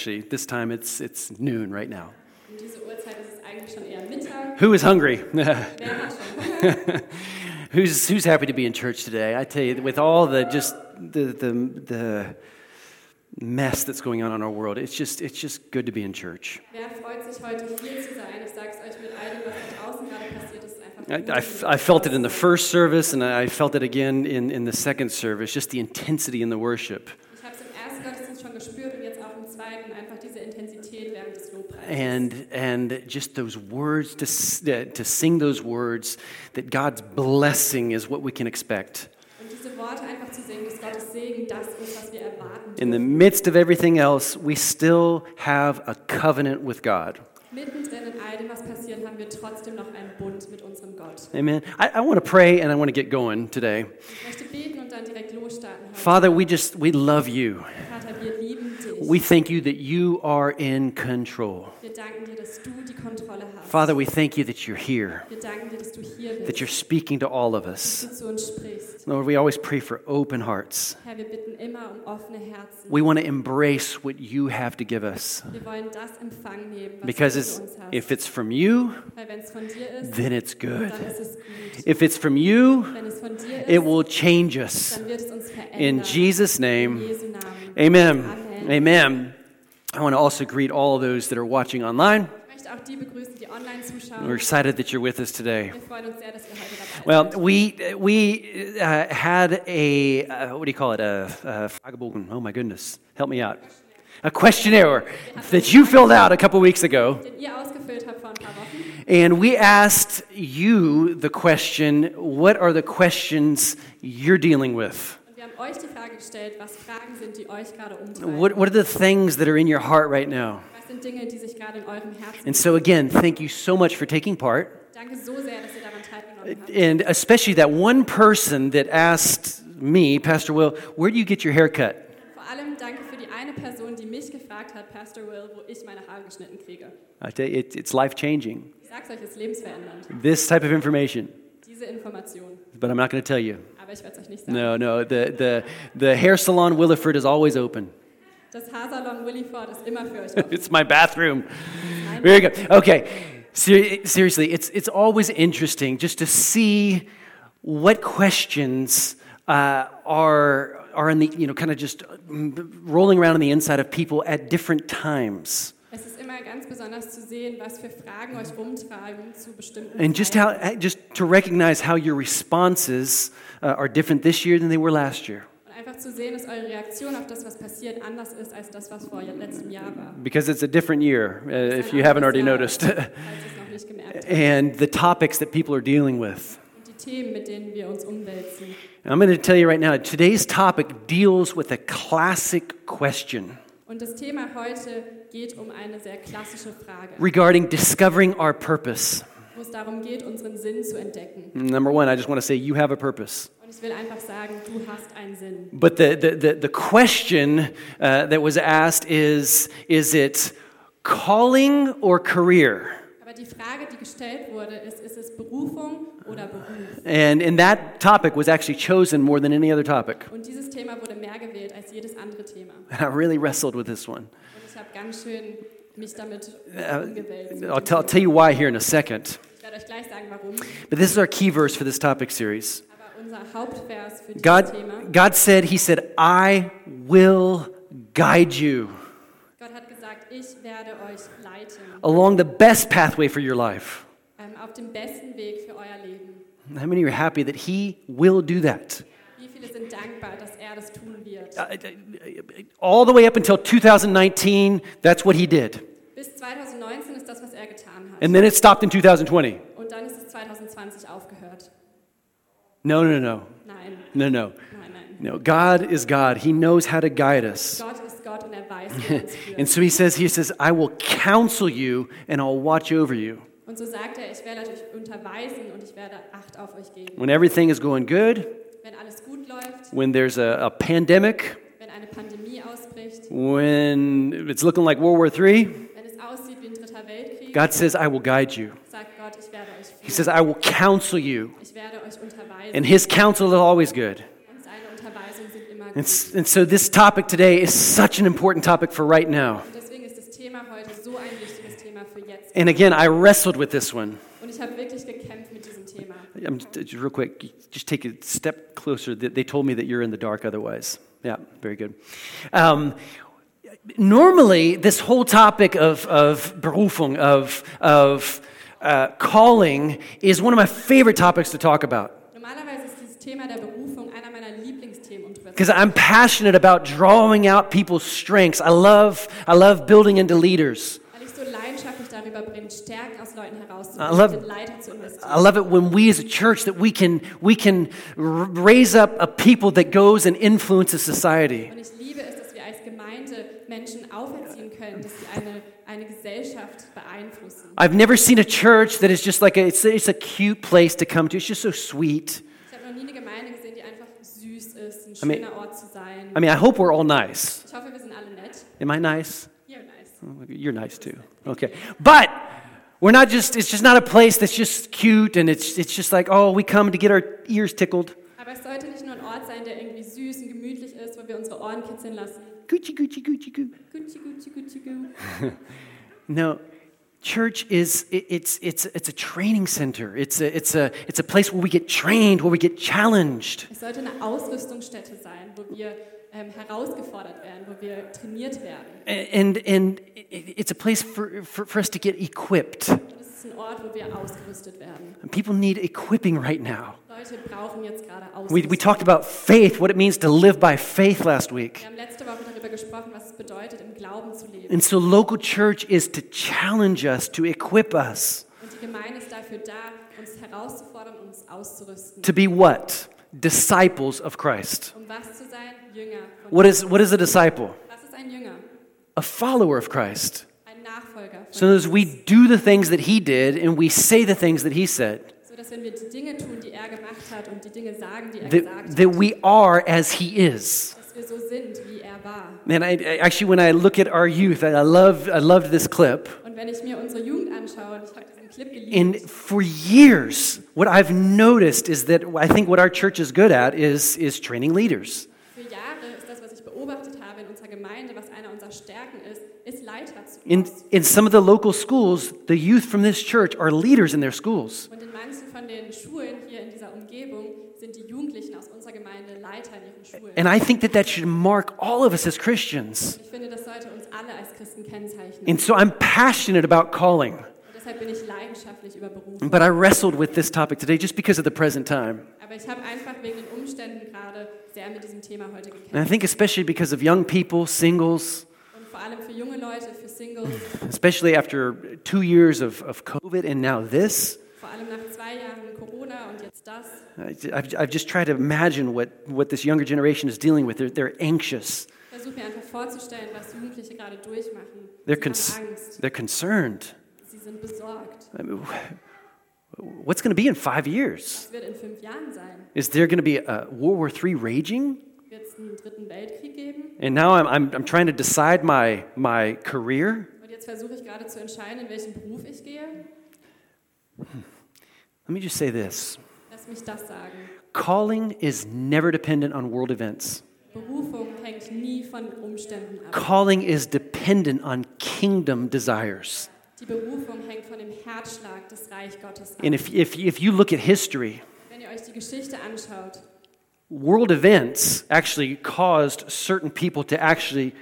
Actually, this time it's, it's noon right now. Um diese Uhrzeit ist es eigentlich schon eher Mittag. Who is hungry? Wer hat schon Hunger? who's, who's happy to be in church today? I tell you, with all the just the, the, the mess that's going on in our world, it's just, it's just good to be in church. Wer freut sich heute hier zu sein? Ich sage es euch mit all dem, was da draußen gerade passiert ist, einfach I, I, I felt it in the first service, and I felt it again in, in the second service, just the intensity in the worship. Ich habe es im ersten Gottesdienst schon gespürt und jetzt auch im zweiten einfach diese Intensität während des Lobpreises. And, and just those words, to, uh, to sing those words, that God's blessing is what we can expect. Und diese Worte einfach zu singen, dass Gottes Segen das ist, was wir erwarten. In the midst of everything else, we still have a covenant with God. Mittendrin in all dem, was passiert, haben wir trotzdem noch einen Bund mit unserem Gott. Amen. I, I want to pray and I want to get going today. Ich möchte beten und dann direkt losstarten. Heute. Father, we just, we love you. Vater, wir lieben dich. We thank you that you are in control. wir dir, dass du die hast. Father, we thank you that you're here, wir dir, dass du hier bist, that you're speaking to all of us. du zu uns sprichst. Lord, we always pray for open hearts. Herr, wir immer um. We want to embrace what you have to give us. wir das nehmen, was Because du it's, uns hast. if it's from you, Weil wenn es von dir ist, then it's good. dann ist es gut. If it's from you, es von dir it will change us. dann wird es uns. In Jesus' In name, amen. Amen. Amen. I want to also greet all of those that are watching online. Ich möchte auch die begrüßen, die online zuschauen. We're excited that you're with us today. Wir freuen uns sehr, dass ihr heute dabei Well, we we uh, had a uh, what do you call it? A, a Oh my goodness, help me out. A questionnaire that you filled out a couple weeks ago, Den ihr ausgefüllt habt vor ein paar Wochen. and we asked you the question: What are the questions you're dealing with? Und wir haben euch die Frage gestellt, was Fragen sind, die euch gerade umtreiben. What what are the things that are in your heart right now? Was sind Dinge, die sich gerade in eurem Herzen And so again, thank you so much for taking part. Danke so sehr, dass ihr daran teilgenommen habt. And especially that one person that asked me, Pastor Will, where do you get your haircut? Vor allem danke für die eine Person, die mich gefragt hat, Pastor Will, wo ich meine Haare geschnitten kriege. I tell you, it, it's life changing. Ich sag's euch, es ist lebensverändernd. This type of information, Diese Information. but I'm not going to tell you. Aber ich werde es euch nicht sagen. No, no. The, the, the hair salon Williford is always open. Das Haarsalon Williford ist immer für euch offen. It's my bathroom. Very good. Okay. Ser- seriously, it's, it's always interesting just to see what questions uh, are, are in the, you know, kind of just mm, rolling around on the inside of people at different times. Es ist immer ganz besonders zu sehen, was für Fragen euch rumtreiben zu bestimmten And just how, just to recognize how your responses uh, are different this year than they were last year. Und einfach zu sehen, dass eure Reaktion auf das, was passiert, anders ist als das, was vor letztem Jahr war. Because it's a different year, uh, if you haven't already noticed. Jahr, als ihr es noch nicht gemerkt habt. and the topics that people are dealing with. Und die Themen, mit denen wir uns umwälzen. And I'm going to tell you right now, today's topic deals with a classic question Und das Thema heute geht um eine sehr klassische Frage, regarding discovering our purpose. wo es darum geht, unseren Sinn zu entdecken. Number one, I just want to say you have a purpose. Und ich will einfach sagen, du hast einen Sinn. But the, the, the, the question uh, that was asked is is it calling or career? Aber die Frage, die gestellt wurde, ist, ist es Berufung oder Beruf? And, and that topic was actually chosen more than any other topic. Und dieses Thema wurde mehr gewählt als jedes andere Thema. And I really wrestled with this one. Und ich habe ganz schön mich damit Uh, umgewälzt. I'll tell, I'll tell you why here in a second. Ich werde euch gleich sagen, warum. But this is our key verse for this topic series. Aber unser Hauptvers für dieses God, Thema, God said, He said, I will guide you Gott hat gesagt, ich werde euch leiten along the best pathway for your life. Auf dem besten Weg für euer Leben. How many are happy that He will do that? Wie viele sind dankbar, dass er das tun wird? All the way up until 2019, that's what He did. Bis 2019 ist das, was er getan hat. And then it stopped in 2020. Und dann ist es 2020 aufgehört. No, no, no, Nein, no, no. nein, nein. No, God is God. He knows how to guide us. Gott ist Gott und er weiß, wie er uns And so He says, He says, I will counsel you and I'll watch over you. Und so sagt er, ich werde euch unterweisen und ich werde Acht auf euch geben. When everything is going good, Wenn alles gut läuft, when there's a, a pandemic, wenn eine Pandemie ausbricht, when it's looking like World War III, wenn es aussieht wie ein dritter Weltkrieg, God says, I will guide you. sagt Gott, ich werde euch He says, I will counsel you. Ich werde euch unterweisen. And His counsel is always good. Und seine Unterweisungen sind immer And, gut. and so this topic today is such an important topic for right now. Und deswegen Thema heute so ein wichtiges Thema für jetzt. And again, I wrestled with this one. Und ich habe wirklich gekämpft mit diesem Thema. I'm, just real quick, just take a step closer. They they told me that you're in the dark otherwise. Yeah, very good. Um, normally, this whole topic of, of Berufung, of, of uh, calling, is one of my favorite topics to talk about. Normalerweise ist dieses Thema der Berufung einer meiner Lieblingsthemen Because I'm passionate about drawing out people's strengths. I love, I love building into leaders. weil ich so leidenschaftlich darüber Stärken aus Leuten I love- Leiter zu investieren. I love it when we as a church that we can, we can raise up a people that goes and influences society. Und ich liebe es, dass wir als Gemeinde Menschen auferziehen können, dass sie eine, eine Gesellschaft beeinflussen. I've never seen a church that is just like a, it's, it's a cute place to come to. It's just so sweet. Ich habe noch nie eine Gemeinde gesehen, die einfach süß ist, ein I mean- schöner Ort zu sein. I mean, I hope we're all nice. Ich hoffe, wir sind alle nett. Am I nice? Ihr nice. Oh, you're nice too. Okay. But we're not just, it's just not a place that's just cute and it's, it's just like, oh, we come to get our ears tickled. Aber es sollte nicht nur ein Ort sein, der irgendwie süß und gemütlich ist, wo wir unsere Ohren kitzeln lassen. Gucci, Gucci, Gucci. Gucci, Gucci, Gucci, Gu. No, church is, it- it's, it's, it's a training center. It's a, it's, a, it's a place where we get trained, where we get challenged. Es sollte eine Ausrüstungsstätte sein, wo wir ähm, herausgefordert werden, wo wir trainiert werden. And, and it's a place for, for, for us to get equipped. Ist ein Ort, wo wir ausgerüstet werden. And people need equipping right now. Leute brauchen jetzt gerade We, Ausrüstung. we talked about faith, what it means to live by faith last week. Wir haben letzte Woche darüber gesprochen, was es bedeutet, im Glauben zu leben. And so local church is to challenge us, to equip us, Und die Gemeinde ist dafür da, uns herauszufordern uns auszurüsten. to be what? Disciples of Christ. Um was zu sein? What is, what is a disciple? was ist ein Jünger? A follower of Christ. Ein Nachfolger. So as we do the things that he did and we say the things that he said, so dass wenn wir die Dinge tun, die er gemacht hat und die Dinge sagen, die er that, that we are as he is. dass so sind, wie er war. Man, I, I- actually, when I look at our youth, I love, I loved this clip. Und wenn ich mir unsere Jugend anschaue, und ich habe diesen Clip And for years, what I've noticed is that I think what our church is good at is, is training leaders. für Jahre ist das, was ich beobachtet habe in unserer Gemeinde, was einer unserer Stärken ist, ist Leiter zu In, in some of the local schools, the youth from this church are leaders in their schools. Und in manchen von den Schulen hier in dieser Umgebung sind die Jugendlichen aus unserer Gemeinde Leiter in ihren Schulen. And I think that that should mark all of us as Christians. Ich finde, das sollte uns alle als Christen kennzeichnen. And so I'm passionate about calling. Bin ich leidenschaftlich über But I wrestled with this topic today just because of the present time. Aber ich wegen den sehr mit Thema heute And I think especially because of young people, singles, Und vor allem für junge Leute, für Singles, especially after two years of, of COVID and now this. vor allem nach zwei Jahren Corona und jetzt das. I've, I've just tried to imagine what, what this younger generation is dealing with. They're, they're anxious, versuche mir einfach vorzustellen, was Jugendliche gerade durchmachen. they're, Sie cons- Angst, they're concerned. sie sind besorgt. I mean, what's going to be in five years? Was wird in fünf Jahren sein? Is there going to be a World War III raging? And now I'm, I'm, I'm trying to decide my, my career. Und jetzt versuche ich gerade zu entscheiden, in welchen Beruf ich gehe. Let me just say this Lass mich das sagen. calling is never dependent on world events, Berufung hängt nie von Umständen ab. calling is dependent on kingdom desires. Die Berufung hängt von dem Herzschlag des Reich Gottes ab. And if, if, if you look at history, world events actually caused certain people to actually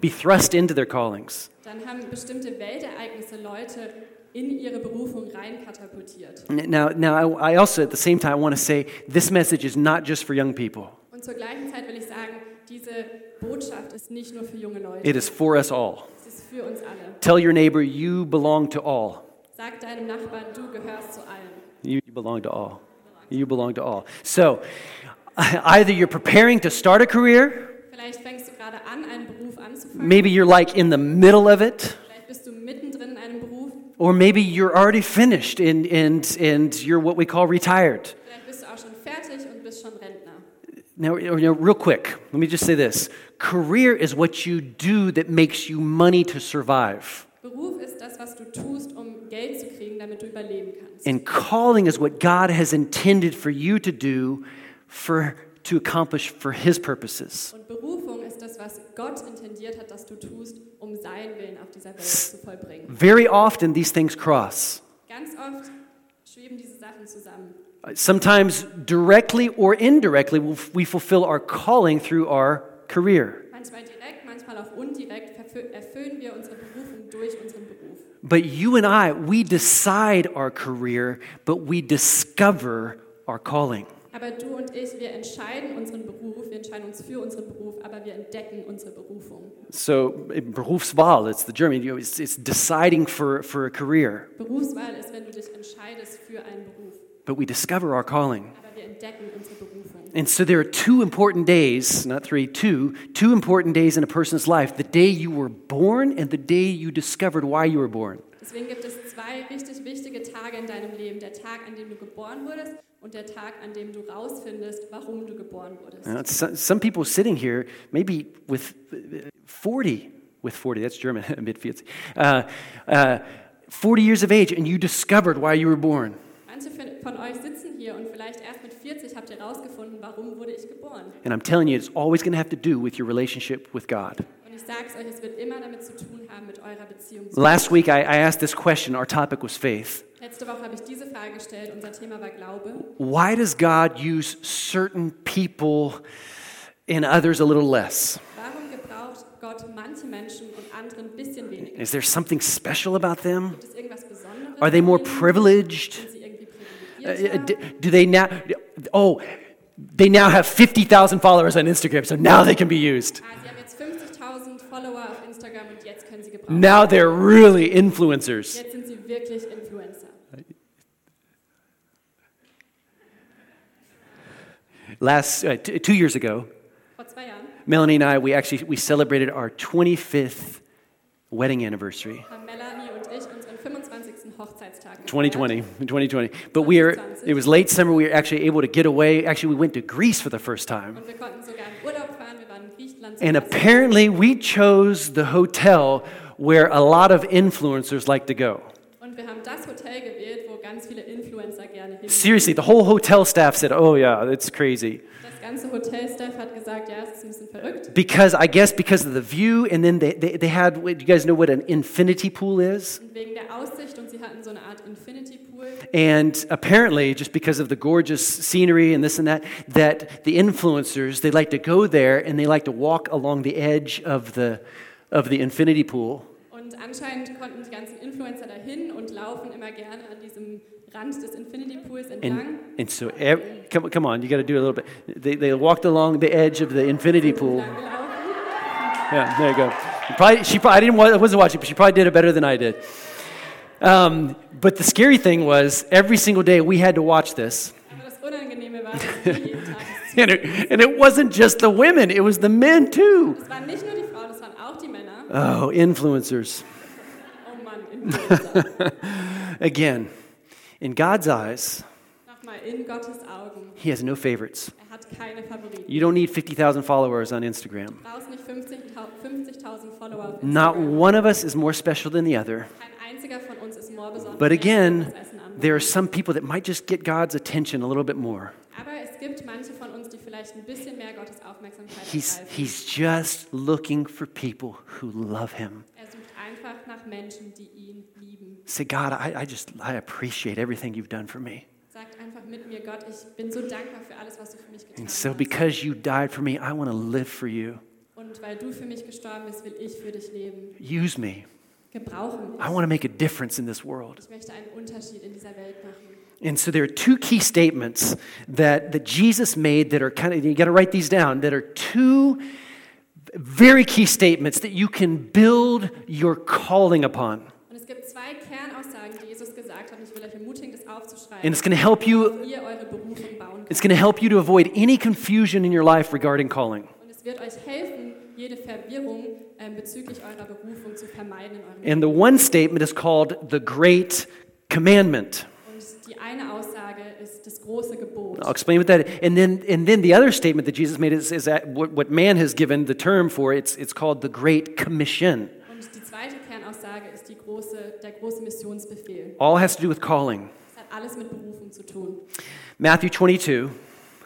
be thrust into their callings. dann haben bestimmte Weltereignisse Leute in ihre Berufung reinkatapultiert. Now, now I I also at the same time want to say this message is not just for young people. Und zur gleichen Zeit will ich sagen, diese Botschaft ist nicht nur für junge Leute, It is for us all. es ist für uns alle. Tell your neighbor you belong to all. Sag deinem Nachbarn, du gehörst zu allen. You belong to all. You belong to all. So, either you're preparing to start a career, Vielleicht fängst du gerade an, einen Beruf anzufangen. maybe you're like in the middle of it, Vielleicht bist du mittendrin in einem Beruf. or maybe you're already finished and, and, and you're what we call retired. Vielleicht bist du auch schon fertig und bist schon Rentner. Now, you know, real quick, let me just say this career is what you do that makes you money to survive. Beruf ist das, was du tust, um Geld zu kriegen, damit du überleben kannst. And calling is what God has intended for you to do for, to accomplish for His purposes. Und Berufung ist das, was Gott intendiert hat, dass du tust, um seinen Willen auf dieser Welt zu vollbringen. Very often, these things cross. Ganz oft schweben diese Sachen zusammen. Sometimes directly or indirectly, we fulfill our calling through our career. Manchmal direkt, manchmal auch indirekt erfüllen wir unsere Berufung durch unseren Beruf. But you and I, we decide our career, but we discover our calling. Aber du und ich, wir entscheiden unseren Beruf, wir entscheiden uns für unseren Beruf, aber wir entdecken unsere Berufung. So, Berufswahl, it's the German, it's, it's deciding for, for a career, Berufswahl ist, wenn du dich entscheidest für einen Beruf, but we discover our calling. aber wir entdecken unsere Berufung. And so there are two important days, not three, two, two important days in a person's life the day you were born and the day you discovered why you were born. Deswegen gibt es zwei richtig wichtige Tage in deinem Leben. Der Tag, an dem du geboren wurdest und der Tag, an dem du rausfindest, warum du geboren wurdest. So- some people sitting here, maybe with uh, 40, with 40, that's German, mid 40, uh, uh, 40 years of age, and you discovered why you were born. Manche von- euch sitzen hier und vielleicht erst mit 40 habt ihr herausgefunden, warum wurde ich geboren. And I'm telling you, it's always going to have to do with your relationship with God. Und ich sage es euch, es wird immer damit zu tun Last week, I, I asked this question. Our topic was faith. Letzte Woche habe ich diese Frage gestellt. Unser Thema war Glaube. Why does God use certain people and others a little less? Warum gebraucht Gott manche Menschen und andere ein bisschen weniger? Is there something special about them? Gibt es irgendwas Besonderes? Are they more privileged? Sind sie irgendwie Uh, uh, do they now? Oh, they now have 50,000 followers on Instagram, so now they can be used. Ah, sie haben jetzt 50.000 Follower auf Instagram und jetzt können sie gebrauchen. Now they're really influencers. Jetzt sind sie wirklich Influencer. Last uh, t- two years ago, Jahren Melanie and I we actually we celebrated our 25th wedding anniversary. haben Melanie und ich unseren 25. Hochzeitstag gefeiert. 2020, 2020. But we are, it was late summer. We were actually able to get away. Actually, we went to Greece for the first time. Und wir konnten sogar in Urlaub fahren. Wir waren in Griechenland. zum And apparently, we chose the hotel where a lot of influencers like to go. Und wir haben das Hotel gewählt, wo ganz viele Influencer gerne hin. Seriously, the whole hotel staff said, Oh, yeah, it's crazy. Das ganze Hotelstaff hat gesagt, ja, es ist ein bisschen verrückt. Because, I guess, because of the view, and then they, they, they had, do you guys know what an infinity pool is? Und wegen der Aussicht und sie hatten so eine Art Infinity Pool. And apparently, just because of the gorgeous scenery and this and that, that the influencers, they like to go there and they like to walk along the edge of the, of the infinity pool. Anscheinend konnten die ganzen Influencer dahin und laufen immer gerne an diesem Rand des Infinity Pools entlang. And, and so, ev- come, come on, you got to do a little bit. They, they walked along the edge of the infinity pool. Yeah, there you go. Probably, she probably, I didn't, I wasn't watching, but she probably did it better than I did. Um, but the scary thing was, every single day we had to watch this. Aber das Unangenehme war, dass wir jeden Tag es And it, and it wasn't just the women, it was the men too. Es waren nicht nur die Frauen, es waren auch die Männer. Oh, influencers. Again, in God's eyes, in Gottes Augen. He has no favorites. Er hat keine Favoriten. You don't need 50,000 followers on Instagram. Nicht 50.000 50.000 Follower auf Not one of us is more special than the other. Kein einziger von uns ist more besonders. But again, als ein anderer. there are some people that might just get God's attention a little bit more. Aber es gibt manche von uns, die vielleicht ein bisschen mehr Gottes Aufmerksamkeit He's, ergreifen. he's just looking for people who love Him. Er einfach nach Menschen, die ihn lieben. Say, God, I, I just, I appreciate everything you've done for me. Sagt einfach mit mir, Gott, ich bin so dankbar für alles, was du für mich getan And so because you died for me, I want to live for you. Und weil du für mich gestorben bist, will ich für dich leben. Use me. Gebrauche mich. I want to make a difference in this world. Ich möchte einen Unterschied in dieser Welt machen. And so there are two key statements that, that Jesus made that are kind of, you got to write these down, that are two very key statements that you can build your calling upon. Und es gibt zwei Kernaussagen, die Jesus gesagt hat. Ich will euch ermutigen, das aufzuschreiben. And it's going to help you, ihr eure Berufung bauen it's going to help you to avoid any confusion in your life regarding calling. Und es wird euch helfen, jede Verwirrung ähm, bezüglich eurer Berufung zu vermeiden in eurem And the one statement is called the Great Commandment. Und die eine Aussage ist das große Gebot. I'll explain what that is. And then, and then the other statement that Jesus made is, is that what, what man has given the term for, it's, it's called the Great Commission. Und die zweite Kernaussage ist die große, der große Missionsbefehl. All has to do with calling. Es hat alles mit Berufung zu tun. Matthew 22,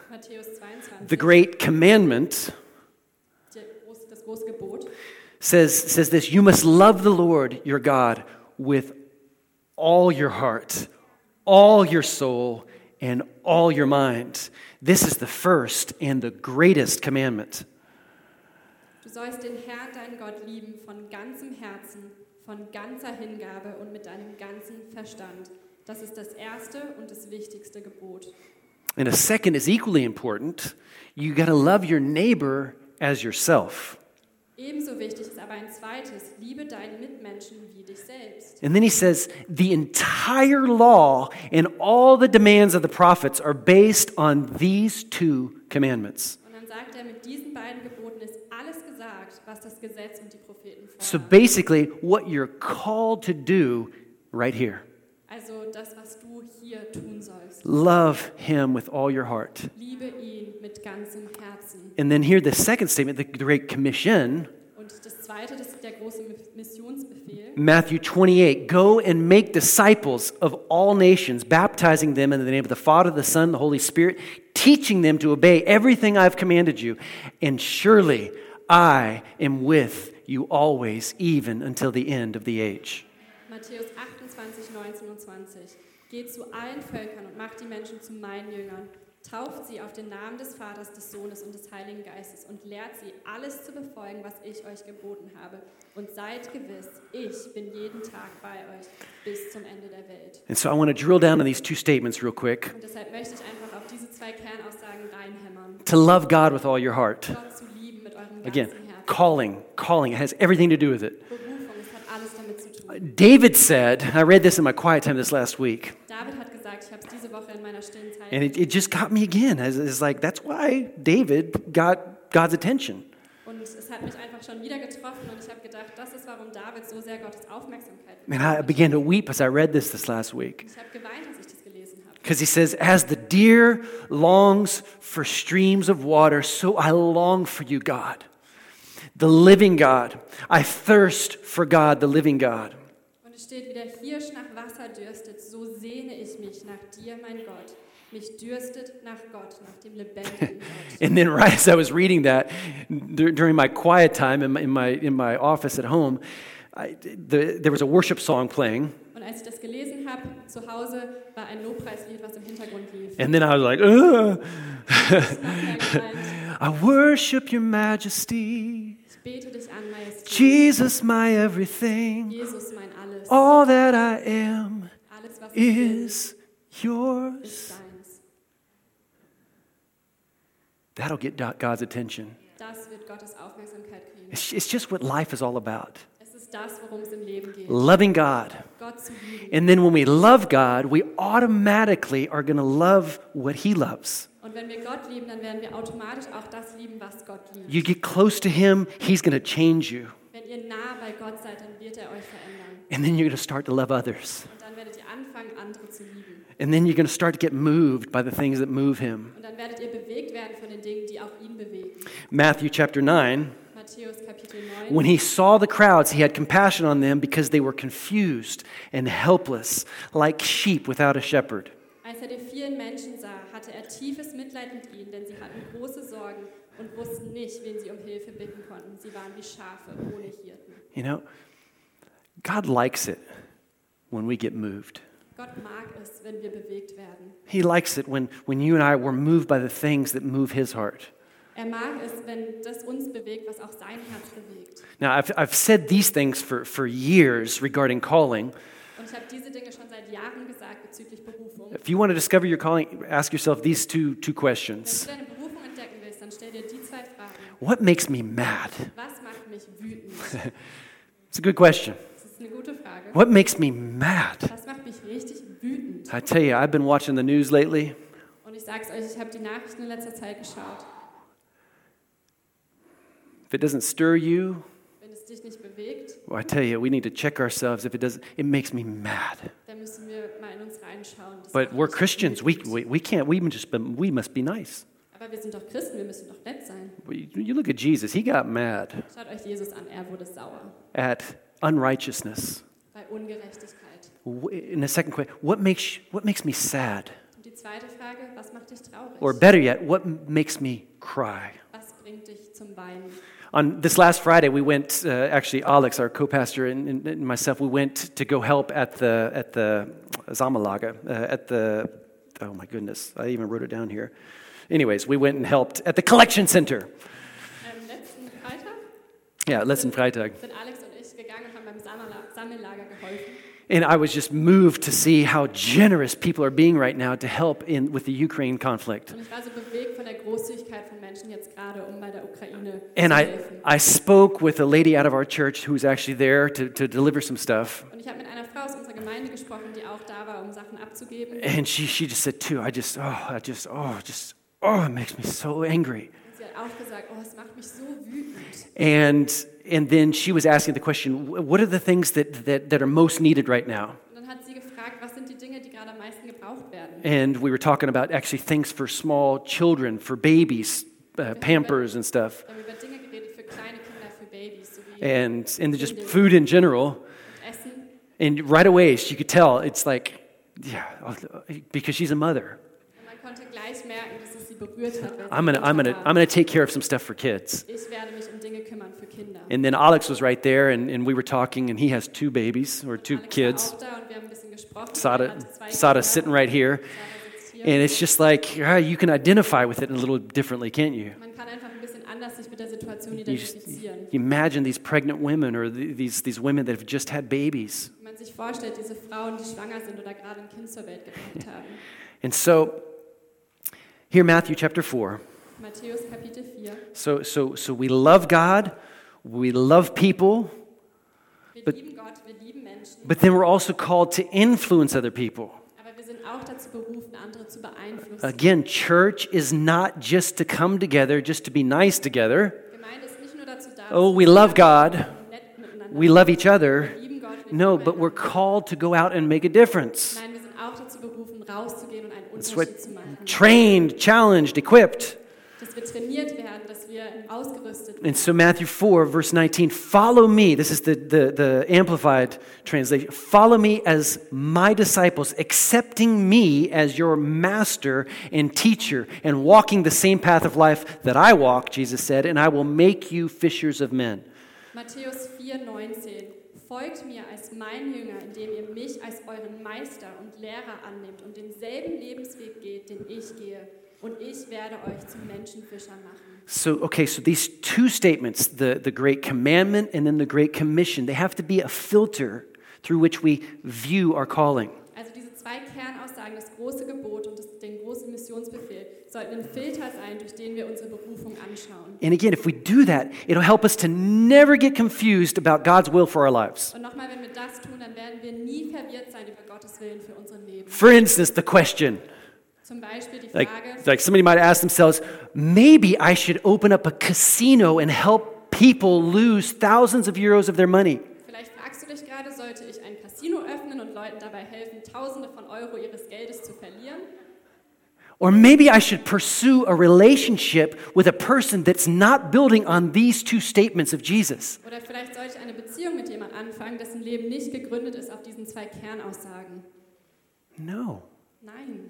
Matthäus 22, the Great Commandment der große, das says, says this You must love the Lord your God with all your heart, all your soul, and all your mind. This is the first and the greatest commandment. Du sollst den Herrn, deinen Gott, lieben von ganzem Herzen, von ganzer Hingabe und mit deinem ganzen Verstand. Das ist das erste und das wichtigste Gebot. And a second is equally important. You got to love your neighbor as yourself. Ebenso wichtig ist aber ein zweites, liebe deinen Mitmenschen wie dich selbst. And then he says, the entire law and all the demands of the prophets are based on these two commandments. Und dann sagt er, mit diesen beiden Geboten ist alles gesagt, was das Gesetz und die Propheten So basically, what you're called to do right here Also das, was du hier tun sollst. love him with all your heart. Liebe ihn mit ganzem Herzen. And then here, the second statement, the Great Commission, zweite, das der große Matthew 28 Go and make disciples of all nations, baptizing them in the name of the Father, the Son, the Holy Spirit, teaching them to obey everything I've commanded you. And surely I am with you always, even until the end of the age. Matthäus 28, 19 und 20. Geht zu allen Völkern und macht die Menschen zu meinen Jüngern. Tauft sie auf den Namen des Vaters, des Sohnes und des Heiligen Geistes und lehrt sie, alles zu befolgen, was ich euch geboten habe. Und seid gewiss, ich bin jeden Tag bei euch bis zum Ende der Welt. And so I want to drill down on these two statements real quick. Und deshalb möchte ich einfach auf diese zwei Kernaussagen reinhämmern. To love God with all your heart. Gott zu lieben mit eurem Again, ganzen Herzen. calling, calling, it has everything to do with it. Berufung, es hat alles damit zu tun. David said, I read this in my quiet time this last week, David and it, it just got me again. It's, like, that's why David got God's attention. Und es hat mich einfach schon wieder getroffen und ich habe gedacht, das ist, warum David so sehr Gottes Aufmerksamkeit And I began to weep as I read this this last week. Ich habe geweint, als ich das gelesen habe. Because he says, As the deer longs for streams of water, so I long for you, God, the living God. I thirst for God, the living God. Steht, wie der Hirsch nach Wasser dürstet, so sehne ich mich nach dir, mein Gott. Mich dürstet nach Gott, nach dem lebendigen Gott. And then, right as I was reading that dur- during my quiet time in my, in my, in my office at home, I, the, there was a worship song playing. Und als ich das gelesen habe, zu Hause war ein Lobpreislied, was im Hintergrund lief. And then I was like, Ugh. I worship your majesty, Ich bete dich an, Majestät. Jesus, my everything. Jesus, mein Alles. All that I am Alles, was ich bin, is yours. That'll get God's attention. Das wird Gottes Aufmerksamkeit kriegen. It's, it's just what life is all about Es ist das, worum es im Leben geht. loving God. Gott zu lieben. And then when we love God, we automatically are going to love what He loves. Und wenn wir Gott lieben, dann werden wir automatisch auch das lieben, was Gott liebt. You get close to Him, He's going to change you. Wenn ihr nah bei Gott seid, dann wird er euch verändern. And then you're going to start to love others. Und dann werdet ihr anfangen, andere zu lieben. And then you're going to start to get moved by the things that move Him. Und dann werdet ihr bewegt werden von den Dingen, die auch ihn bewegen. Matthew chapter 9. 9. When he saw the crowds, he had compassion on them because they were confused and helpless, like sheep without a shepherd. Als er die vielen Menschen sah, hatte er tiefes Mitleid mit ihnen, denn sie hatten große Sorgen und wussten nicht, wen sie um Hilfe bitten konnten. Sie waren wie Schafe ohne Hirten. You know, God likes it when we get moved. Gott mag es, wenn wir bewegt werden. He likes it when, when you and I were moved by the things that move his heart. Er mag es, wenn das uns bewegt, was auch sein Herz bewegt. Now, I've, I've said these things for, for years regarding calling. Und ich habe diese Dinge schon seit Jahren gesagt bezüglich Berufung. If you want to discover your calling, ask yourself these two, two Wenn questions du deine Berufung entdecken willst, dann stell dir die zwei Fragen. What makes me mad? Was macht mich wütend? It's a good question. Eine gute Frage. What makes me mad? Was macht mich richtig wütend? I tell you, I've been watching the news lately. Und ich sage es euch, ich habe die Nachrichten in letzter Zeit geschaut. If it doesn't stir you, Wenn es dich nicht bewegt, well, I tell you, we need to check ourselves. If it doesn't, it makes me mad. dann müssen wir mal in uns reinschauen. But we're Christians. We, we, we can't, we just, we must be nice. Aber wir sind doch Christen, wir müssen doch nett sein. You look at Jesus, he got mad Schaut euch Jesus an, er wurde sauer at unrighteousness. bei Ungerechtigkeit. In the second question, what makes, what makes me sad? Und die zweite Frage, was macht dich traurig? Or better yet, what makes me cry? was bringt dich zum Weinen? On this last Friday, we went, uh, actually, Alex, our co pastor, and, and, and myself, we went to go help at the, at the Sammellager, uh, at the, oh my goodness, I even wrote it down here. Anyways, we went and helped at the collection center. Ähm, letzten Freitag Yeah, letzten Freitag. sind Alex und ich gegangen und haben beim Sammellager geholfen. And I was just moved to see how generous people are being right now to help in, with the Ukraine conflict. Und ich war so bewegt von der Großzügigkeit von Menschen jetzt gerade, um bei der Ukraine And zu I, helfen. I spoke with a lady out of our church who was actually there to, to deliver some stuff. Und ich habe mit einer Frau aus unserer Gemeinde gesprochen, die auch da war, um Sachen abzugeben. And she, she just said, too, I just, oh, I just, oh, just, oh, it makes me so angry. And, and then she was asking the question, what are the things that, that, that are most needed right now? And we were talking about actually things for small children, for babies, uh, Pampers and stuff. And and just food in general. And right away, she could tell it's like, yeah, because she's a mother. I'm gonna, I'm gonna. I'm gonna take care of some stuff for kids. Ich werde mich um Dinge kümmern für Kinder. And then Alex was right there, and, and we were talking, and he has two babies or two kids. war auch da und wir haben ein bisschen gesprochen. Sada, Er zwei Sada sitting right here, Sada and it's just like ah, you can identify with it a little differently, can't you? Man kann einfach ein bisschen anders sich mit der Situation You, just, you imagine these pregnant women or these these women that have just had babies, Wenn man sich vorstellt, diese Frauen, die schwanger sind oder gerade ein Kind zur Welt gebracht haben. and so here, Matthew chapter four. Matthäus Kapitel 4. So, so, so we love God, we love people, Wir But- lieben Gott, wir lieben Menschen, but then we're also called to influence other people. aber wir sind auch dazu berufen, andere zu beeinflussen. Again, church is not just to come together, just to be nice together. Ist nicht nur dazu da, Oh, we love God, we love each other. Gott, No, but we're called to go out and make a difference. Nein, wir sind auch dazu berufen, rauszugehen und einen Unterschied zu machen. trained, challenged, equipped. Dass wir trainiert werden, dass wir ausgerüstet werden. And so, Matthew 4, verse 19, follow me. This is the, the, the amplified translation. Follow me as my disciples, accepting me as your master and teacher, and walking the same path of life that I walk, Jesus said, and I will make you fishers of men. Matthäus 4,19 Folgt mir als mein Jünger, indem ihr mich als euren Meister und Lehrer annehmt und denselben Lebensweg geht, den ich gehe. Und ich werde euch zu Menschenfischern machen. So, okay, so these two statements, the, the Great Commandment and then the Great Commission, they have to be a filter through which we view our calling. Also diese zwei Kernaussagen, das große Gebot und das, den großen Missionsbefehl, sollten ein Filter sein, durch den wir unsere Berufung anschauen. And again, if we do that, it'll help us to never get confused about God's will for our lives. Und nochmal, wenn wir das tun, dann werden wir nie verwirrt sein über Gottes Willen für unser Leben. For instance, the question Zum Beispiel die like, Frage, like somebody might ask themselves, maybe I should open up a casino and help people lose thousands of euros of their money. vielleicht fragst du dich gerade, sollte ich ein Casino öffnen und Leuten dabei helfen, Tausende von Euro ihres Geldes zu verlieren? Or maybe I should pursue a relationship with a person that's not building on these two statements of Jesus. Oder vielleicht sollte ich eine Beziehung mit jemandem anfangen, dessen Leben nicht gegründet ist auf diesen zwei Kernaussagen? No. Nein.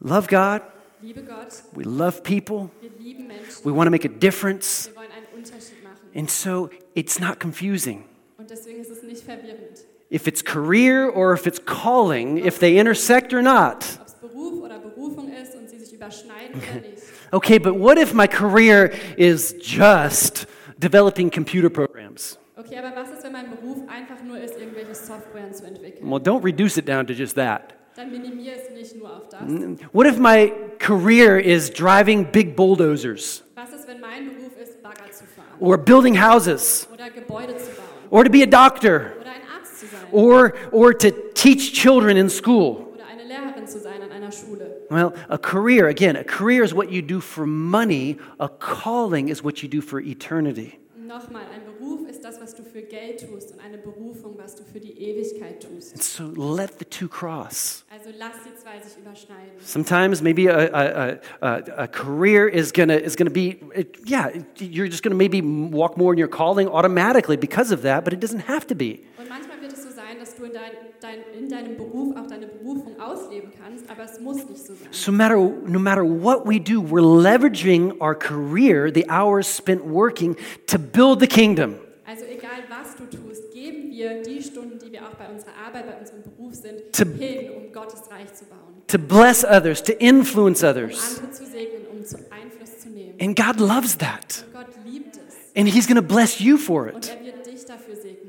Love God, Liebe Gott, we love people, wir lieben Menschen, we want to make a difference. wir wollen einen Unterschied machen. And so it's not confusing. Und deswegen ist es nicht verwirrend. If it's career or if it's calling, if they intersect or not. Ob es Beruf oder Berufung ist und sie sich überschneiden oder nicht. Okay, but what if my career is just developing computer programs? Okay, aber was ist, wenn mein Beruf einfach nur ist, irgendwelche Softwaren zu entwickeln? Well, don't reduce it down to just that. Dann es nicht nur auf das. Mm, what if my career is driving big bulldozers Was ist, wenn mein Beruf ist, Bagger zu fahren or building houses oder Gebäude zu bauen or to be a doctor oder ein Arzt zu sein or, or to teach children in school? oder eine Lehrerin zu sein an einer Schule? Well, a career, again, a career is what you do for money, a calling is what you do for eternity. Nochmal, ein Beruf ist das, was du für Geld tust und eine Berufung, was du für die Ewigkeit tust. And so let the two cross. Also lass die zwei sich überschneiden. Sometimes maybe a, a, a, a career is gonna, is gonna be, it- yeah, you're just gonna maybe walk more in your calling automatically because of that, but it doesn't have to be. Und manchmal in dein dein, in deinem Beruf auch deine Berufung ausleben kannst, aber es muss nicht so sein. So matter, no matter what we do, we're leveraging our career, the hours spent working, to build the kingdom. Also egal was du tust, geben wir die Stunden, die wir auch bei unserer Arbeit, bei unserem Beruf sind, To- hin, um Gottes Reich zu bauen, to bless others, to influence um others. andere zu segnen, um zu Einfluss zu nehmen. And God loves that. Und Gott liebt es And He's going to bless you for und it. er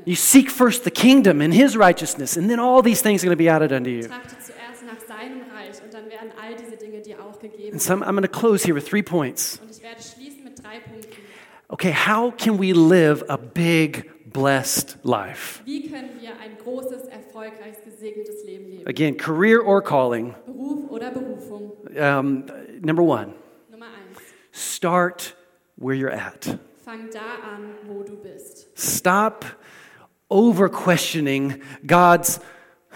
You seek first the kingdom and His righteousness, and then all these things are going to be added unto you. Trachte zuerst nach seinem Reich und dann werden all diese Dinge dir auch gegeben. And so I'm, going to close here with three points. Und ich werde schließen mit drei Punkten. Okay, how can we live a big, blessed life? Wie können wir ein großes, erfolgreiches, gesegnetes Leben leben? Again, career or calling. Beruf oder Berufung? Um, number one, start where you're at. Fang da an, wo du bist. Stop over questioning God's,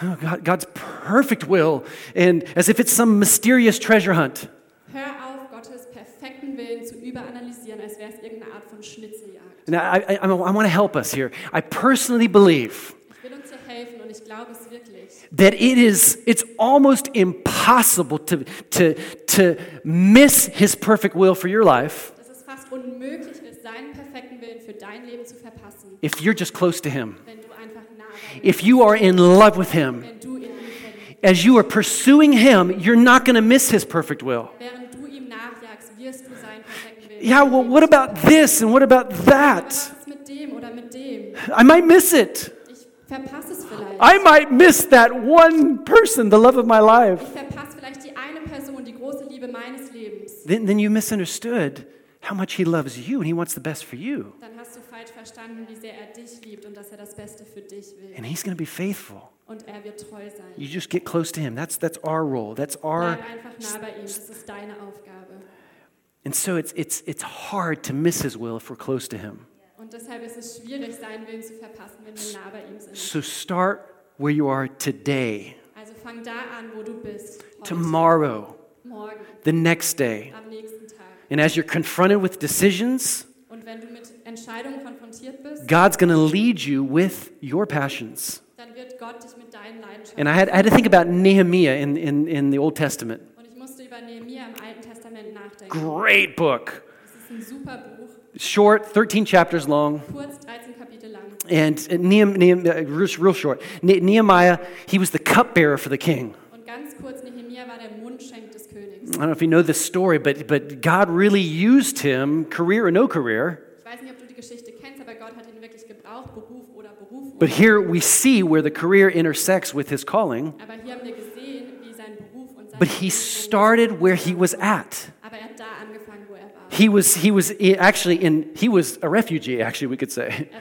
oh, God- God's perfect will and as if it's some mysterious treasure hunt. Hör auf, Gottes perfekten Willen zu überanalysieren, als wäre es irgendeine Art von Schnitzeljagd. Now, I, I, I want to help us here. I personally believe Ich will uns helfen und ich glaube es wirklich, that it is it's almost impossible to, to, to miss his perfect will for your life perfekten Willen für dein Leben zu verpassen, if you're just close to him, wenn du einfach nah if you are in love with him. wenn du in. As you are pursuing him, you're not going to miss his perfect will. Du ihm wirst du seinen Yeah, well, what about this and what about that? mit dem oder mit dem? I might miss it. Ich es. I might miss that one person, the love of my life. Ich die eine Person, die große Liebe. Then, then you misunderstood how much he loves you and he wants the best for you. Dann hast du falsch verstanden, wie sehr er dich liebt und dass er das Beste für dich will. And he's going to be faithful. Und er wird treu sein. You just get close to him. That's, that's our role. That's our. Bleib einfach nah bei ihm. Das ist deine Aufgabe. And so it's, it's, it's hard to miss his will if we're close to him. Und deshalb ist es schwierig, seinen Willen zu verpassen, wenn wir nah bei ihm sind. So start where you are today, Also fang da an, wo du bist. Heute, tomorrow, morgen, the next day. am nächsten. And as you're confronted with decisions, Und wenn du mit Entscheidungen konfrontiert bist, God's going to lead you with your passions. dann wird Gott dich mit deinen Leidenschaften. And I had, I had to think about Nehemiah in, in, in the Old Testament. Und ich musste über Nehemia im Alten Testament nachdenken. Great book. Es ist ein super Buch, Short, 13 chapters long. kurz 13 Kapitel lang. And Nehem, Nehem, uh, real, short. Nehemiah, he was the cupbearer for the king. Und ganz kurz, I don't know if you know this story, but, but God really used him, career or no career. Ich weiß nicht, ob du die Geschichte kennst, aber Gott hat ihn wirklich gebraucht, Beruf oder Berufung. But here we see where the career intersects with his calling. Aber hier haben wir gesehen, wie sein Beruf und But he started where he was at. Aber er hat da wo er war. He was, he was actually in, he was a refugee, actually, we could say. Er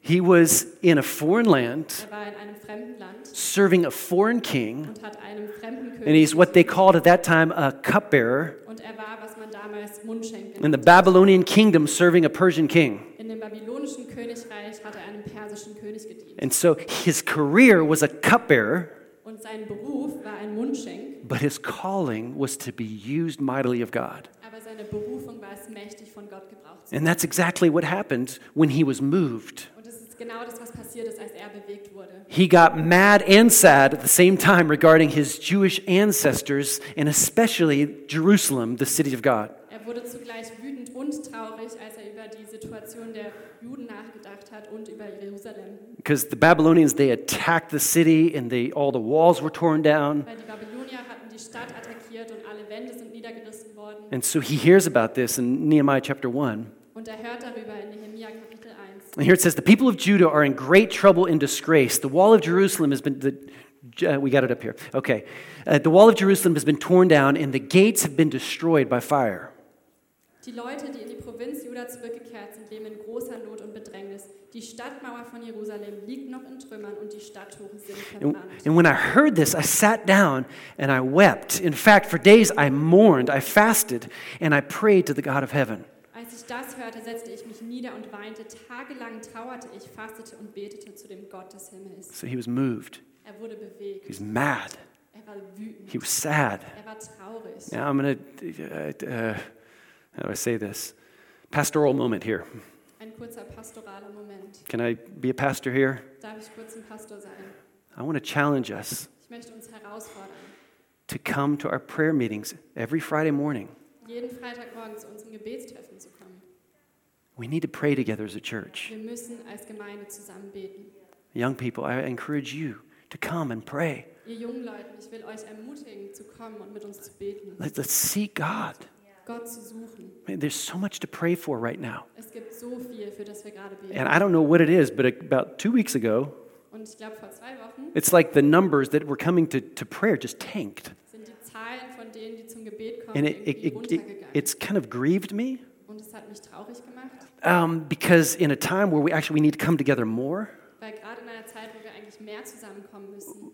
He was in a foreign land, war in einem Land serving a foreign king, und hat einem fremden and he's what they called at that time a cupbearer Und er war, was man in the. Babylonian kingdom, serving a Persian king. In dem hat er einem König. And so his career was a cupbearer, Und sein Beruf war ein Mundschenk, but his calling was to be used mightily of God. aber seine war es, von Gott zu. And that's exactly what happened when he was moved. Und das ist genau das, was passiert ist, als er bewegt wurde. He got mad and sad at the same time regarding his Jewish ancestors and especially Jerusalem, the city of God. Er wurde zugleich wütend und traurig, als er über die Situation der Juden nachgedacht hat und über Jerusalem. Because the Babylonians, they attacked the city and they, all the walls were torn down. Weil die Babylonier hatten die Stadt attackiert und alle Wände sind niedergerissen worden. And so he hears about this in Nehemiah chapter 1. Und er hört darüber in Nehemia Kapitel 1. And here it says, The people of Judah are in great trouble and disgrace. The wall of Jerusalem has been, the, uh, we got it up here. Okay. Uh, the wall of Jerusalem has been torn down and the gates have been destroyed by fire. Die Leute, die in die Provinz Juda zurückgekehrt sind, leben in großer Not und Bedrängnis. Die Stadtmauer von Jerusalem liegt noch in Trümmern und die Stadttore sind verbrannt. and when I heard this, I sat down and I wept. In fact, for days I mourned, I fasted, and I prayed to the God of heaven. Als ich das hörte, setzte ich mich nieder und weinte. Tagelang trauerte ich, fastete und betete zu dem Gott des Himmels. So he was moved. Er wurde bewegt. He was mad. Er war wütend. He was sad. Er war traurig. Now I'm going to, uh, uh, how do I say this? Pastoral moment here. Ein kurzer pastoraler Moment. Can I be a pastor here? Darf ich kurz ein Pastor sein? I want to challenge us Ich möchte uns herausfordern, to come to our prayer meetings every Friday morning. jeden Freitagmorgen zu unserem Gebetstreffen zu kommen. We need to pray together as a church. Wir müssen als Gemeinde zusammen beten. Young people, I encourage you to come and pray. Ihr jungen Leuten, ich will euch ermutigen, zu kommen und mit uns zu beten, Let, let's seek God. Gott zu suchen. Man, there's so much to pray for right now. Es gibt so viel, für das wir gerade beten. And I don't know what it is, but about two weeks ago, Und ich glaube, vor zwei Wochen it's like the numbers that were coming to, to prayer just tanked. sind die Zahlen von denen, die zum Gebet kommen, And it, it, it, it, it's kind of grieved me und es hat mich traurig um, because in a time where we actually we need to come together more, weil gerade in einer Zeit, wo wir eigentlich mehr zusammenkommen müssen,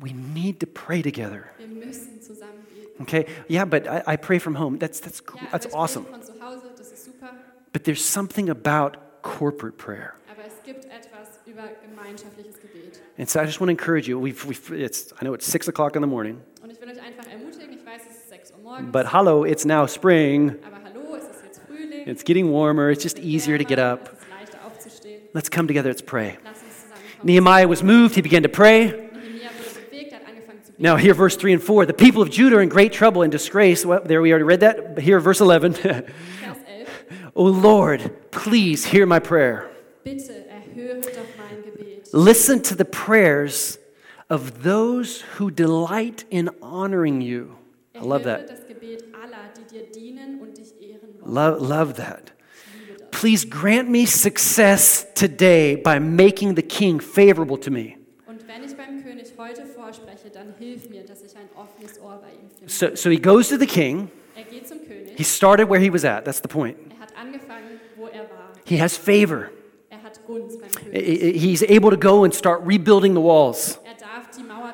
we need to pray together. wir müssen zusammen beten. Okay? Yeah, but I, I pray from home. That's, that's, cool. Ja, that's ich awesome. bete von zu Hause, das ist super, But there's something about corporate prayer. aber es gibt etwas über gemeinschaftliches Gebet. And so I just want to encourage you. We've, we've, it's, I know it's 6 o'clock in the morning, Und ich will euch einfach ermutigen, ich weiß, es ist 6 Uhr morgens, but hello, it's now spring. aber It's getting warmer. It's just easier to get up. es ist leichter aufzustehen. Let's come together. Let's pray. Lass uns zusammenkommen. Nehemiah was moved. He began to pray. Nehemiah wurde bewegt, hat angefangen zu beten. Now, here, verse 3 and 4. The people of Judah are in great trouble and disgrace. Well, there we already read that. But here, verse 11. oh Lord, please hear my prayer. Bitte erhöre doch mein Gebet. Listen to the prayers of those who delight in honoring you. I love that. Love, love that. Ich liebe das. Please grant me success today by making the king favorable to me. Und wenn ich beim König heute vorspreche, dann hilf mir, dass ich ein offenes Ohr bei ihm finde. So, so he goes to the king. Er geht zum König. He started where he was at. That's the point. Er hat wo er war. He has favor. Er hat Gunst beim König. He's able to go and start rebuilding the walls. Er darf die Mauer.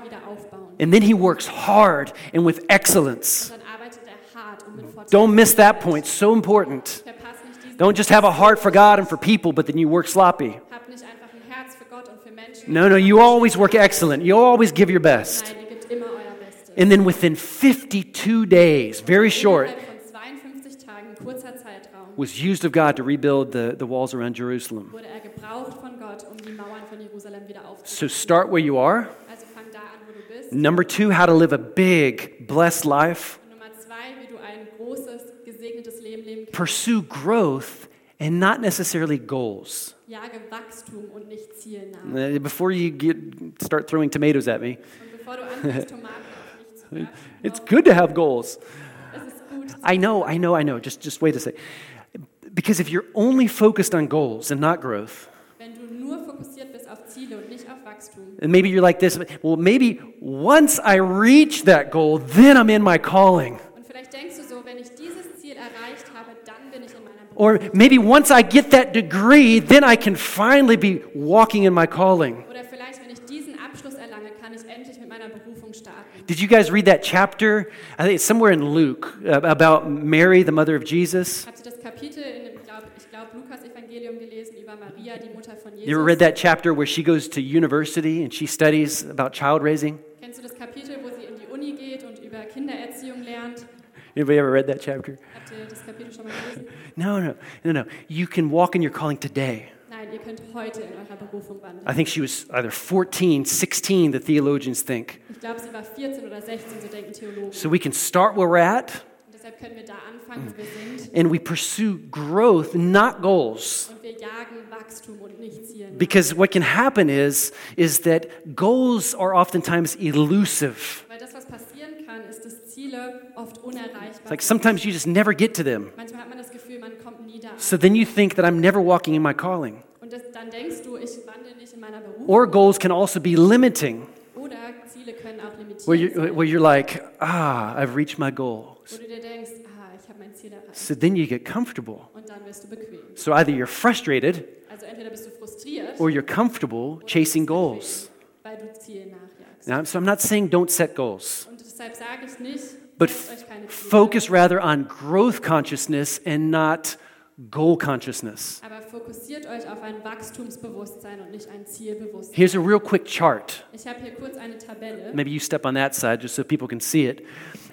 And then he works hard and with excellence. Und dann arbeitet er hart und mit Vorteil. Don't miss that point. So important. Verpass nicht diesen Don't just have a heart for God and for people, but then you work sloppy. Habt nicht einfach ein Herz für Gott und für Menschen. No, no, you always work excellent. You always give your best. Nein, ihr gebt immer euer Bestes. And then within 52 days, very short, Innerhalb von 52 Tagen, kurzer Zeitraum, was used of God to rebuild the, the walls around Jerusalem. er gebraucht von Gott, um die Mauern von Jerusalem wieder aufzubauen. So start where you are. Also fang da an, wo du bist. Number two, how to live a big, blessed life. Und Nummer zwei, wie du ein großes, gesegnetes Leben leben kannst. Pursue growth and not necessarily goals. Jage Wachstum und nicht Ziel nach. Uh, Before you get, start throwing tomatoes at me, Und bevor du anfängst, Tomaten auf mich zu werfen, it's good to have goals. es ist gut. I know, I know, I know. Just, just wait a second. Because if you're only focused on goals and not growth, Wenn du nur fokussiert bist auf Ziele und nicht auf Wachstum, and maybe you're like this, well, maybe once I reach that goal, then I'm in my calling. und vielleicht denkst du so, wenn ich dieses Ziel erreicht habe, dann bin ich in meiner Berufung. Or maybe once I get that degree, then I can finally be walking in my calling. Oder vielleicht, wenn ich diesen Abschluss erlange, kann ich endlich mit meiner Berufung starten. Did you guys read that chapter? I think it's somewhere in Luke uh, about Mary, the mother of Jesus. Habt ihr das Kapitel in dem, glaub, ich glaube, Lukas-Evangelium gelesen über Maria, die Mutter von Jesus? You ever read that chapter where she goes to university and she studies about child raising? Kennst du das Kapitel, wo sie in die Uni geht und über Kindererziehung lernt? Anybody ever read that chapter? Habt ihr das Kapitel schon mal gelesen? No, no, no, no. You can walk in your calling today. Nein, ihr könnt heute in eurer Berufung wandeln. I think she was either 14, 16, the theologians think. Ich glaube, sie war 14 oder 16, so denken Theologen. So we can start where we're at Und deshalb können wir da anfangen, wo wir sind. and we pursue growth, not goals. Und wir jagen Wachstum und nicht. Because what can happen is, is that goals are oftentimes elusive. Weil das, was passieren kann, ist, dass Ziele oft unerreichbar like sometimes you just never get to them. Manchmal hat man das Gefühl, man kommt nie da an. So then you think that I'm never walking in my calling. Und das, dann denkst du, ich wandle nicht in meiner Berufung. Or goals can also be limiting, Oder Ziele können auch limitiert where you're, where you're like, ah, I've reached my goals. Wo du dir denkst, ah, ich habe mein Ziel erreicht. So then you get comfortable. Und dann wirst du bequem. So either you're frustrated Also entweder bist du frustriert, or you're comfortable chasing goals. Now, so I'm not saying don't set goals, Und deshalb sage ich nicht, but focus rather on growth consciousness and not goal consciousness. Aber fokussiert euch auf ein Wachstumsbewusstsein und nicht ein Zielbewusstsein. Here's a real quick chart. Ich habe hier kurz eine Tabelle. Maybe you step on that side just so people can see it.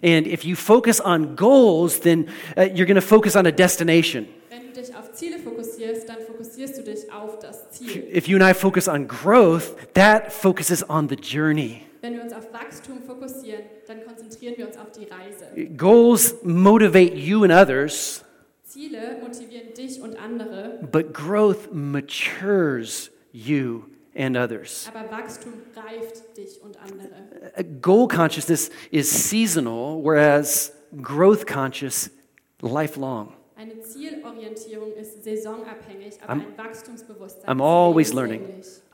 And if you focus on goals, then uh, you're going to focus on a destination. Wenn du dich auf Ziele fokussierst, dann fokussierst du dich auf das Ziel. If you and I focus on growth, that focuses on the journey. Wenn wir uns auf Wachstum fokussieren, dann konzentrieren wir uns auf die Reise. Goals motivate you and others, Ziele motivieren dich und andere, but growth matures you and others. aber Wachstum reift dich und andere. Uh, Goal consciousness is seasonal, whereas growth conscious, lifelong. Eine Zielorientierung ist saisonabhängig, aber I'm- ein Wachstumsbewusstsein I'm always learning.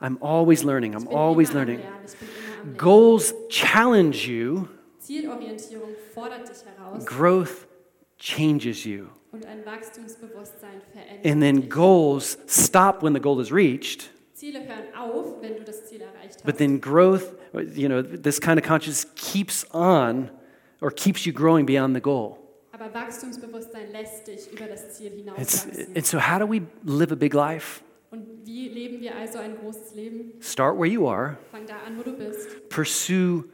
I'm always learning. I'm always learning. Lernen, ich bin immer am Lernen. Goals challenge you, Zielorientierung fordert dich heraus growth changes you. Und ein Wachstumsbewusstsein And then goals stop when the goal is reached, auf, wenn du das Ziel erreicht hast. but then growth, you know, this kind of consciousness keeps on or keeps you growing beyond the goal. aber Wachstumsbewusstsein lässt dich über das Ziel It's, and so, how do we live a big life? Und wie leben wir also ein großes Leben? Start where you are, an, wo du bist pursue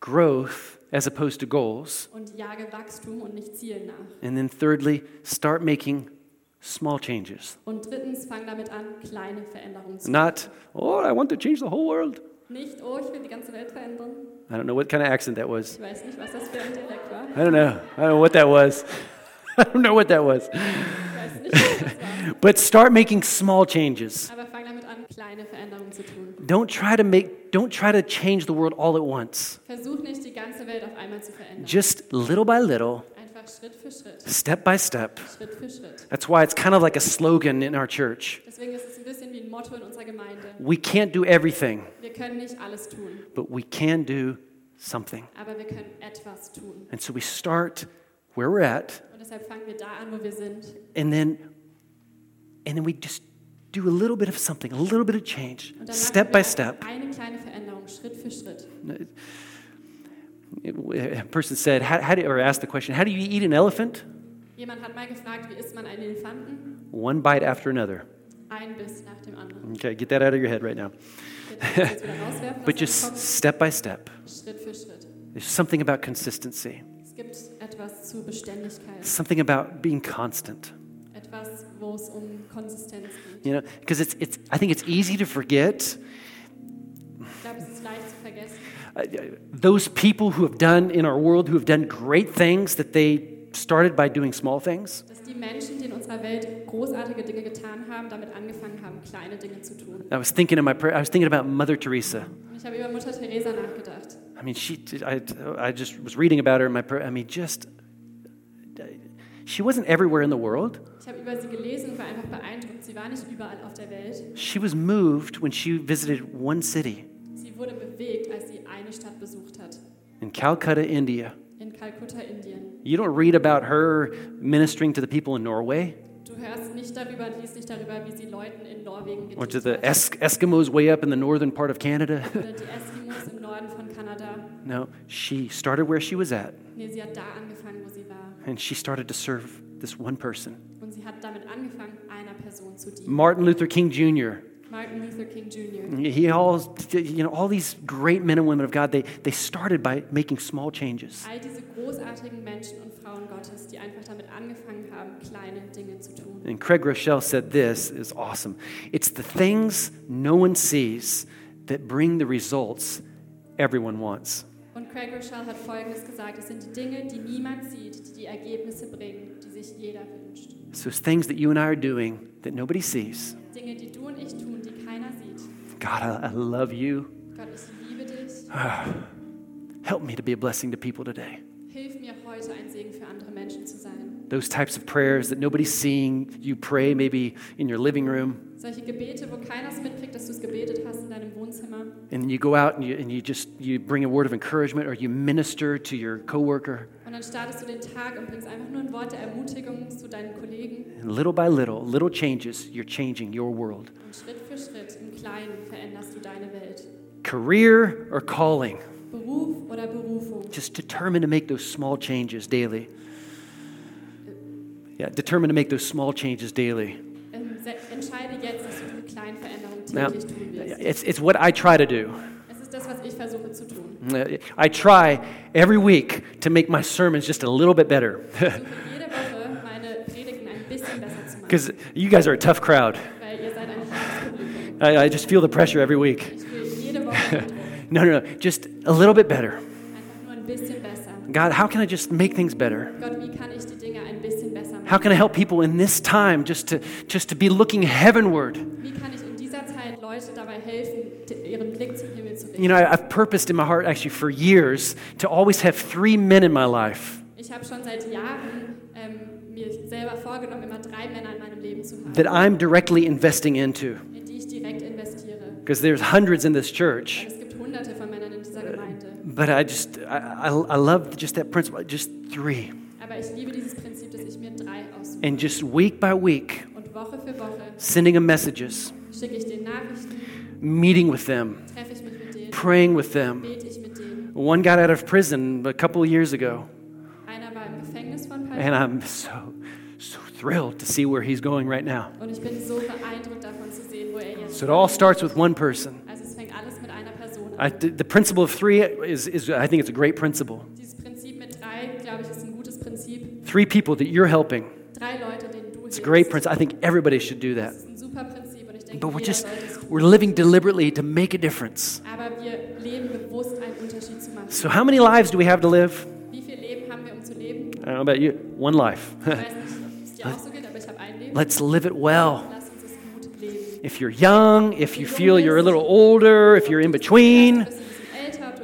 growth as opposed to goals. und jage Wachstum und nicht Zielen nach. And then, thirdly, start making small changes. Und drittens, fang damit an, kleine Veränderungen zu Not, oh, I want to change the whole world. Nicht, oh, ich will die ganze Welt verändern. I don't know what kind of accent that was. Ich weiß nicht, was das für ein war. I don't know. I don't know what that was. I don't know what that was. Nicht, was das war. But start making small changes. Aber fang damit an, zu tun. Don't try to make don't try to change the world all at once. Nicht, die ganze Welt auf zu. Just little by little, Schritt für Schritt, step by step. Schritt für Schritt. That's why it's kind of like a slogan in our church. Deswegen ist es ein bisschen wie ein Motto in. We can't do everything, Wir nicht alles tun, but we can do something. aber wir etwas tun. And so we start where we're at, Und wir da an, wo wir sind. and then and then we just do a little bit of something, a little bit of change, step by step. eine kleine Veränderung, Schritt für Schritt. A person said, how, how do, or asked the question, how do you eat an elephant? Jemand hat mal gefragt, wie isst man einen Elefanten? One bite after another. Ein Biss nach dem anderen. Okay, get that out of your head right now. Ich will das jetzt wieder rauswerfen But just step by step. Schritt für Schritt. There's something about consistency, Es gibt etwas zu Beständigkeit, something about being constant. etwas, wo es um Konsistenz geht. You know, because it's, it's, I think it's easy to forget Ich glaube, es ist leicht zu vergessen. uh, those people who have done in our world who have done great things that they started by doing small things. Dass die Menschen, die in unserer Welt großartige Dinge getan haben, damit angefangen haben, kleine Dinge zu tun. I was thinking in my prayer, I was thinking about Mother Teresa. Ich habe über Mutter Teresa nachgedacht. I mean, she, I, I just was reading about her in my prayer. I mean, just, she wasn't everywhere in the world. Ich habe über sie gelesen und war einfach beeindruckt. Sie war nicht überall auf der Welt. She was moved when she visited one city Sie wurde bewegt, als sie eine Stadt besucht hat. in Calcutta, India. In Kalkutta, Indien. You don't read about her ministering to the people in Norway Du hörst nicht darüber liest nicht darüber, wie sie Leuten in Norwegen or to the es- Eskimos way up in the northern part of Canada. Oder die Eskimos im Norden von Kanada. no, she started where she was at Nee, sie hat da angefangen, wo sie war. and she started to serve this one person. Hat damit angefangen, einer Person zu dienen. Martin Luther King Jr. Martin Luther King Jr. He all, you know, all these great men and women of God, they, they started by making small changes. All diese großartigen Menschen und Frauen Gottes, die einfach damit angefangen haben, kleine Dinge zu tun. And Craig Groeschel said this is awesome. It's the things no one sees that bring the results everyone wants. Und Craig Rochelle hat Folgendes gesagt: Es sind die Dinge, die niemand sieht, die die Ergebnisse bringen, die sich jeder wünscht. So it's things that you and I are doing that nobody sees. Dinge, die du und ich tun, die keiner sieht. God, I, I love you. Gott, ich liebe dich. Help me to be a blessing to people today. Hilf mir heute ein Segen für andere Menschen zu sein. Those types of prayers that nobody's seeing, you pray maybe in your living room, Solche Gebete, wo keiner es mitkriegt, dass du es gebetet hast in deinem Wohnzimmer. and you go out and you, and you just you bring a word of encouragement or you minister to your coworker. Und dann startest du den Tag und bringst einfach nur ein Wort der Ermutigung zu deinen Kollegen. And little by little, little changes, you're changing your world. Und Schritt für Schritt im Kleinen veränderst du deine Welt. Career or calling, Beruf oder Berufung. just determine to make those small changes daily. Yeah, determine to make those small changes daily. Ähm, Entscheide jetzt, dass du diese kleinen Veränderungen Now, tun it's, it's what I try to do. Es ist das, was ich versuche zu tun. Uh, I try every week to make my sermons just a little bit better. Ich versuche jede Woche meine Predigten ein bisschen besser zu machen. because you guys are a tough crowd. weil ihr seid ein hartes Publikum. I, I just feel the pressure every week. Ich fühle jede Woche den Druck. No, no, no, just a little bit better. Einfach nur ein bisschen besser. God, how can I just make things better? Gott, wie kann ich die Dinge ein bisschen besser machen? How can I help people in this time just to just to be looking heavenward? Wie kann ich in dieser Zeit Leute dabei helfen, d- ihren Blick zum Himmel zu richten? You know, I've purposed in my heart actually for years to always have three men in my life Ich habe schon seit Jahren ähm, mir selber vorgenommen, immer drei Männer in meinem Leben zu haben, that I'm directly investing into. in die ich direkt investiere. Because there's hundreds in this church. Es gibt hunderte von Männern in dieser Gemeinde. But I just, I, I, I love just that principle, just three. And just week by week, Woche Woche sending them messages, meeting with them, mit praying with them. ich mit denen. One got out of prison a couple of years ago, Einer war im Gefängnis vor and I'm so, so thrilled to see where he's going right now. und ich bin so beeindruckt davon zu sehen, er So it all starts with one person. Also es fängt alles mit einer Person I, the principle of three is, is, I think it's a great principle. Drei, ich, ist ein gutes Three people that you're helping. Drei Leute, denen du It's a great principle. I think everybody should do that. Das ist ein super Prinzip und ich denke, But we're just, sollte es tun. we're living deliberately to make a difference. Aber wir leben bewusst, einen Unterschied zu machen. So, how many lives do we have to live? Wie viel Leben haben wir, zu leben? I don't know about you. One life. Ich weiß nicht, ob es dir auch so geht, aber ich habe ein Leben. Let's live it well. Lass uns es gut leben. If you're young, if you feel you're a little older, if you're in between,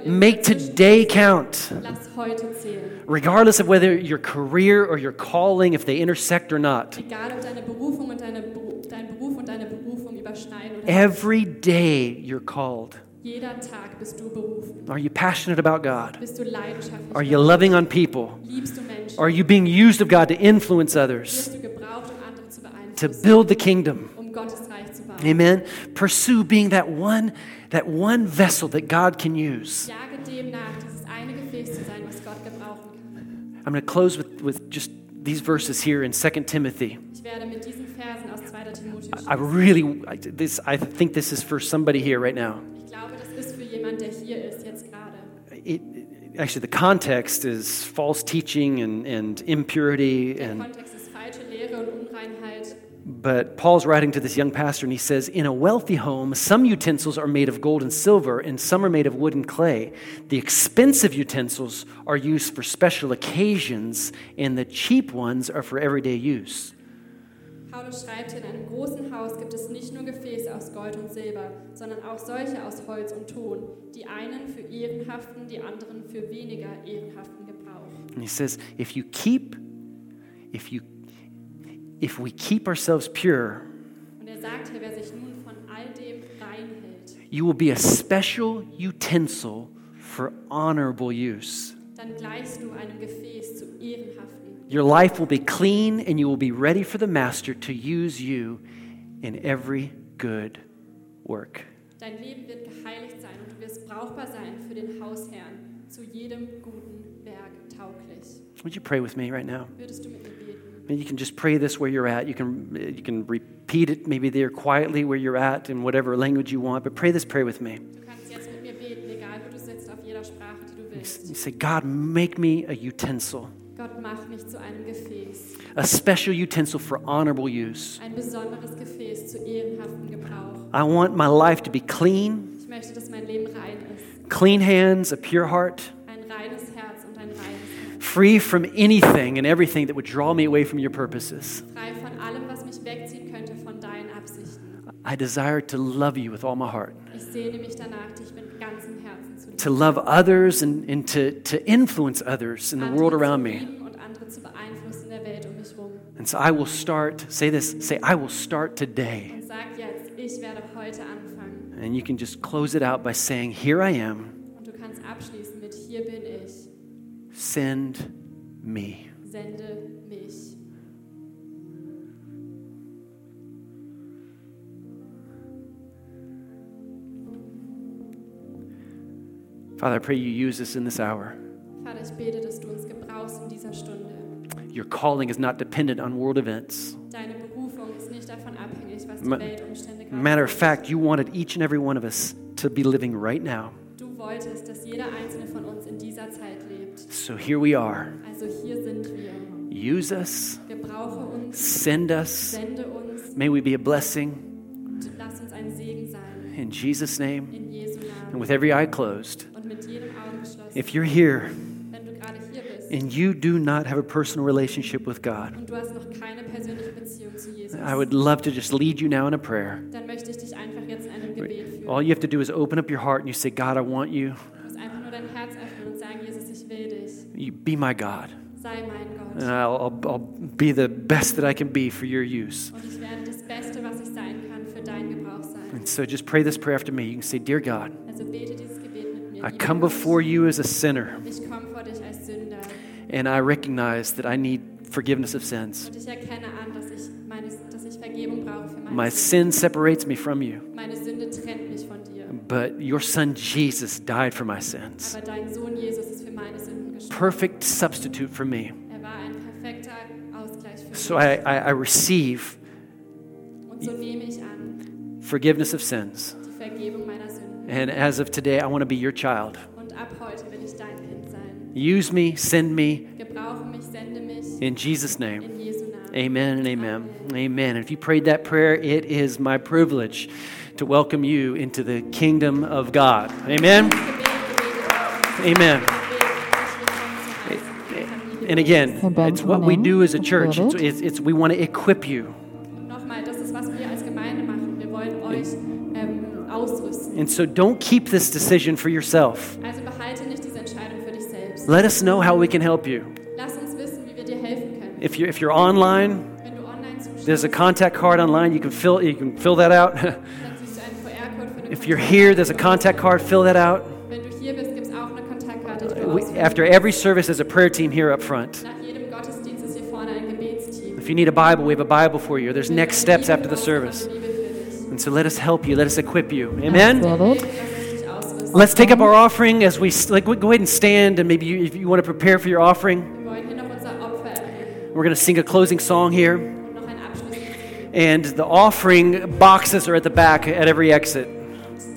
make today count. Lass heute zählen. Regardless of whether your career or your calling, if they intersect or not. Egal, ob deine Berufung und deine, Beru- dein Beruf und deine Berufung überschneiden oder nicht. Every day you're called. Jeder Tag bist du berufen. Are you passionate about God? Bist du leidenschaftlich? Are you loving on people? Liebst du Menschen? Are you being used of God to influence others, Wirst du gebraucht, um to build the kingdom? um Gottes Reich zu bauen? Amen. Pursue being that one, that one vessel that God can use. Jage dem nach, dieses eine Gefäß zu sein, was Gott gebrauchen kann. I'm going to close with, with just these verses here in 2 Timothy. Ich werde mit diesen Versen aus 2. Timotheus I really, I, this, I think this is for somebody here right now. Ich glaube, das ist für jemand, der hier ist, jetzt gerade. It, actually, the context is false teaching and, and impurity. And, Kontext ist falsche Lehre und Unreinheit. but Paul's writing to this young pastor, and he says, In a wealthy home, some utensils are made of gold and silver, and some are made of wood and clay. The expensive utensils are used for special occasions, and the cheap ones are for everyday use. Paulus schreibt, in einem großen Haus gibt es nicht nur Gefäße aus Gold und Silber, sondern auch solche aus Holz und Ton, die einen für ehrenhaften, die anderen für weniger ehrenhaften Gebrauch. And he says, if you keep, if you, if we keep ourselves pure, Und er sagt wer sich nun von all dem rein you will be a special utensil for honorable use. dann du einem Gefäß zu. Your life will be clean and you will be ready for the master to use you in every good work. Dein Leben wird geheiligt sein und du wirst brauchbar sein für den Hausherrn, zu jedem guten Werk tauglich. Would you pray with me right now? Würdest du mit mir You can just pray this where you're at. You can, you can repeat it maybe there quietly where you're at in whatever language you want, but pray this prayer with me. Du kannst jetzt mit mir beten, egal wo du sitzt, auf jeder Sprache, die du willst. You say, God, make me a utensil, Gott, mach mich zu einem Gefäß, a special utensil for honorable use. ein besonderes Gefäß zu ehrenhaftem Gebrauch. I want my life to be clean, Ich möchte, dass mein Leben rein ist, clean hands, a pure heart, free from anything and everything that would draw me away from your purposes. Frei von allem, was mich könnte von. I desire to love you with all my heart, Ich sehne mich danach, dich mit zu to love others and, and to, to influence others in the world around me. und zu in der Welt um. And so I will start, say this, say, I will start today. Und sag jetzt, ich werde heute. And you can just close it out by saying, Here I am, send me. sende mich. Father, I pray you use us in this hour. Vater, ich bete, dass du uns gebrauchst in dieser Stunde. Your calling is not dependent on world events. Deine Berufung ist nicht davon abhängig, was die Ma- Weltumstände gerade Matter of fact, you wanted each and every one of us to be living right now. Du wolltest, dass jeder einzelne So here we are. Also hier sind wir. Use us, Gebrauche uns Send us. sende uns, May we be a blessing. lass uns ein Segen sein. In Jesus' name. In Jesu And with every eye closed, Und mit jedem geschlossen. if you're here Wenn du gerade hier bist and you do not have a personal relationship with God, und du hast noch keine zu Jesus, I would love to just lead you now in a prayer. dann ich dich jetzt in einem Gebet. All you have to do is open up your heart and you say, God, I want you. Be my God. And I'll, I'll, I'll be the best that I can be for your use. Und ich werde das Beste, was ich sein kann, für deinen Gebrauch sein. And so just pray this prayer after me. You can say, Dear God, Also bete Gebet mit mir. I come before you as a sinner, Ich komme vor dich als and I recognize that I need forgiveness of sins. und ich an, dass ich, meine, dass ich für meine My sin separates me from you, but your son Jesus died for my sins. Aber dein Sohn Jesus ist für meine Perfect substitute for me. Er war ein für So. I, I, I receive Und so nehme ich an forgiveness of sins. die Vergebung meiner Sünden. And as of today, I want to be your child. Und ab heute will ich dein Kind sein. Use me, send me, mich, sende mich. in Jesus' name. In Jesu Namen. Amen and amen. Amen. And if you prayed that prayer, it is my privilege to welcome you into the kingdom of God. Amen. Amen. And again, it's what we do as a church. It's, it's, it's we want to equip you. Nochmal, das ist, was wir als Gemeinde machen. Wir wollen euch ähm, ausrüsten. And so don't keep this decision for yourself. Also behalte nicht diese Entscheidung für dich selbst. Let us know how we can help you. If you're, if you're online, there's a contact card online. You can fill, you can fill that out. if you're here, there's a contact card. Fill that out. We, after every service, there's a prayer team here up front. If you need a Bible, we have a Bible for you. There's next steps after the service. And so let us help you. Let us equip you. Amen? Let's take up our offering as we like. Go ahead and stand, and maybe you, if you want to prepare for your offering, we're going to sing a closing song here. und noch ein Abschlusslied. And the offering boxes are at the back at every exit.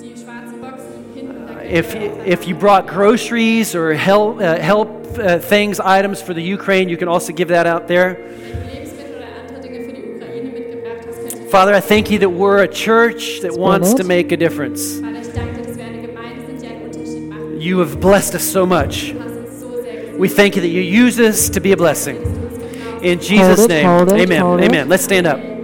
Die schwarzen Boxen hinten, da gibt If you, if you brought groceries or help uh, help uh, things items for the Ukraine, you can also give that out there. Wenn du Lebensmittel oder andere Dinge für die Ukraine mitgebracht hast, könnt ihr Father, I thank you that we're a church that wants to make a difference. Vater, ich danke dir, dass wir eine Gemeinde sind, die einen Unterschied macht. You have blessed us so much. Du hast uns so sehr gesegnet, We thank you that you use us to be a blessing. In Jesus' name, amen. Amen. Let's stand up.